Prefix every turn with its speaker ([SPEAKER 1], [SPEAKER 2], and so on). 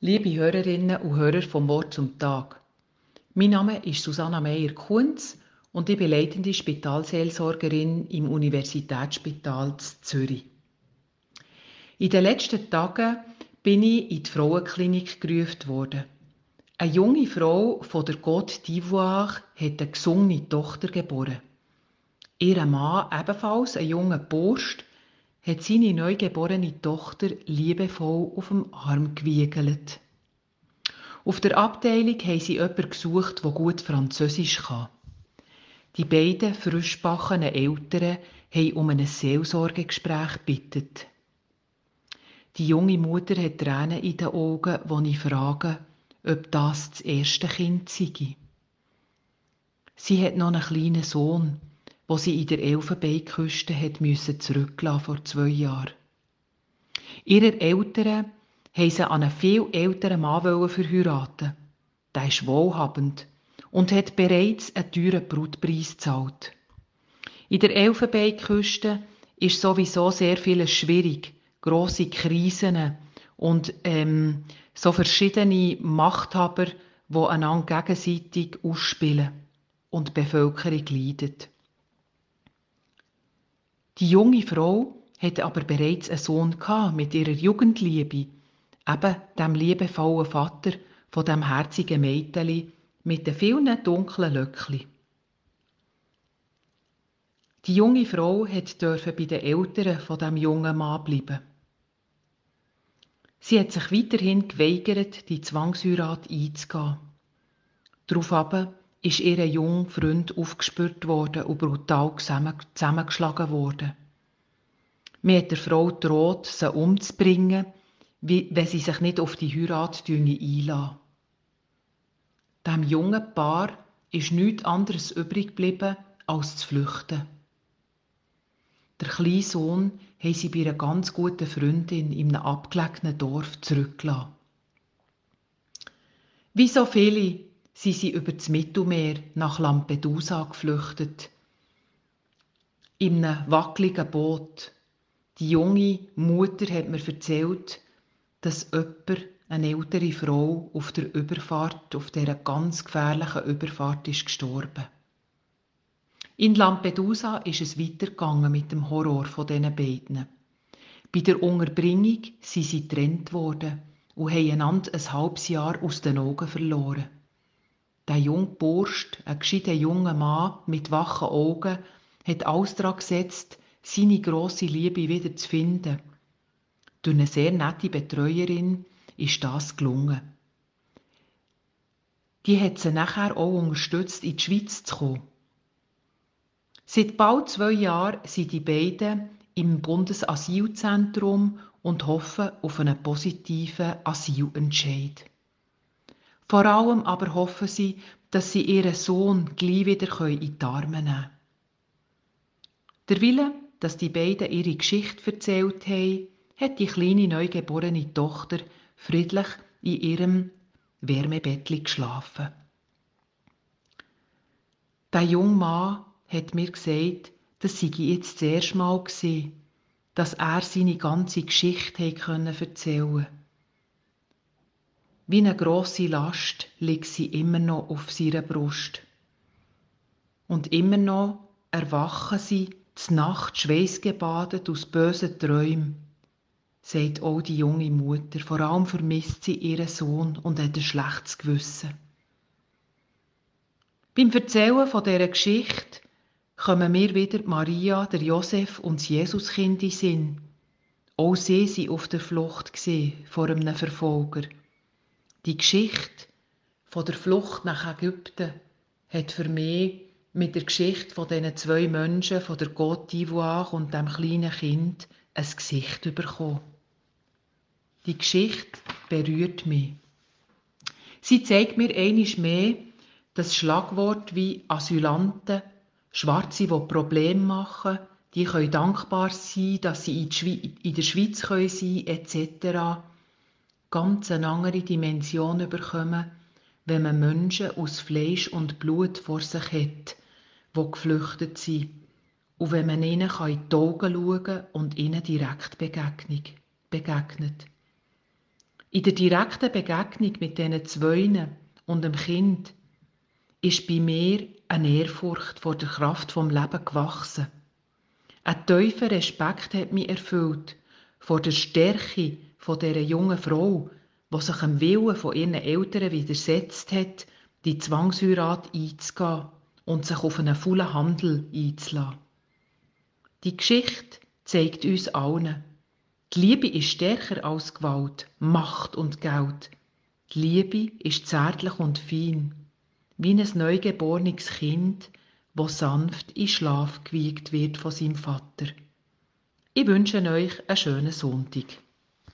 [SPEAKER 1] Liebe Hörerinnen und Hörer vom Wort zum Tag. Mein Name ist Susanna Meyer-Kunz und ich bin leitende Spitalseelsorgerin im Universitätsspital Zürich. In den letzten Tagen bin ich in die Frauenklinik gerufen worden. Eine junge Frau von der Côte d'Ivoire hat eine gesungene Tochter geboren. Ihr Mann, ebenfalls ein junger Bursch, hat seine neugeborene Tochter liebevoll auf dem Arm gewiegelt. Auf der Abteilung haben sie jemanden gesucht, der gut Französisch kann. Die beiden frischbachenen Eltern haben um ein Seelsorgegespräch gebeten. Die junge Mutter hat Tränen in den Augen, wo ich frage, ob das das erste Kind sei. Sie hat noch einen kleinen Sohn, wo sie in der Elfenbeinküste hat müssen zurücklassen vor zwei Jahren. Ihre Eltern haben sie an einen viel älteren Mann verheiraten. Der ist wohlhabend und hat bereits einen teuren Brutpreis gezahlt. In der Elfenbeinküste ist sowieso sehr vieles schwierig, grosse Krisen und ähm, so verschiedene Machthaber, die einander gegenseitig ausspielen und die Bevölkerung leidet. Die junge Frau hatte aber bereits einen Sohn mit ihrer Jugendliebe, eben dem liebevollen Vater von dem herzigen Mädchen mit den vielen dunklen Löckli. Die junge Frau durfte bei den Eltern von dem jungen Mann bleiben. Sie hat sich weiterhin geweigert, die Zwangsheirat einzugehen. Daraufhin ist ihr junger Freund aufgespürt worden und brutal zusammengeschlagen worden. Mir hat der Frau droht, sie umzubringen, wenn sie sich nicht auf die Heirat einlassen. Dem jungen Paar ist nichts anderes übrig geblieben, als zu flüchten. Der kleine Sohn haben sie bei einer ganz guten Freundin in einem abgelegenen Dorf zurückgelassen. Wie so viele sind sie über das Mittelmeer nach Lampedusa geflüchtet. In einem wackeligen Boot. Die junge Mutter hat mir erzählt, dass jemand, eine ältere Frau, auf der Überfahrt, auf dieser ganz gefährlichen Überfahrt ist gestorben. In Lampedusa ist es weitergegangen mit dem Horror von diesen beiden. Bei der Unterbringung sind sie getrennt worden und haben einander ein halbes Jahr aus den Augen verloren. Der junge Bursch, ein gescheiter junger Mann mit wachen Augen, hat alles daran gesetzt, seine grosse Liebe wieder zu finden. Durch eine sehr nette Betreuerin ist das gelungen. Die hat sie nachher auch unterstützt, in die Schweiz zu kommen. Seit bald zwei Jahren sind die beiden im Bundesasylzentrum und hoffen auf einen positiven Asylentscheid. Vor allem aber hoffen sie, dass sie ihren Sohn gleich wieder in die Arme nehmen können. Der Wille, dass die beiden ihre Geschichte erzählt haben, hat die kleine neugeborene Tochter friedlich in ihrem Wärmebettli geschlafen. Der junge Mann hat mir gesagt, das sei jetzt das erste Mal gewesen, dass er seine ganze Geschichte erzählen konnte. Wie eine grosse Last liegt sie immer noch auf seiner Brust. Und immer noch erwachen sie z Nacht schweißgebadet aus bösen Träumen, sagt auch die junge Mutter. Vor allem vermisst sie ihren Sohn und hat ein schlechtes Gewissen. Beim Erzählen von dieser Geschichte kommen mir wieder Maria, der Josef und das Jesuskind in Sinn. Auch sie waren auf der Flucht vor einem Verfolger. Die Geschichte von der Flucht nach Ägypten hat für mich mit der Geschichte von diesen zwei Menschen, von der Côte d'Ivoire und dem kleinen Kind, ein Gesicht bekommen. Die Geschichte berührt mich. Sie zeigt mir einisch mehr das Schlagwort wie Asylanten Schwarze, die Probleme machen, die können dankbar sein, dass sie in der Schweiz sein können, etc. Ganz eine andere Dimension bekommen, wenn man Menschen aus Fleisch und Blut vor sich hat, die geflüchtet sind. Und wenn man ihnen in die Augen schauen und ihnen direkt begegnet. In der direkten Begegnung mit diesen Zweien und dem Kind ist bei mir eine Ehrfurcht vor der Kraft vom Leben gewachsen. Ein tiefer Respekt hat mich erfüllt vor der Stärke von dieser jungen Frau, die sich dem Willen von ihren Eltern widersetzt hat, die Zwangsheirat einzugehen und sich auf einen vollen Handel einzulassen. Die Geschichte zeigt uns allen, die Liebe ist stärker als Gewalt, Macht und Geld. Die Liebe ist zärtlich und fein, wie ein neugeborenes Kind, wo sanft in Schlaf gewiegt wird von seinem Vater. Ich wünsche euch einen schönen Sonntag.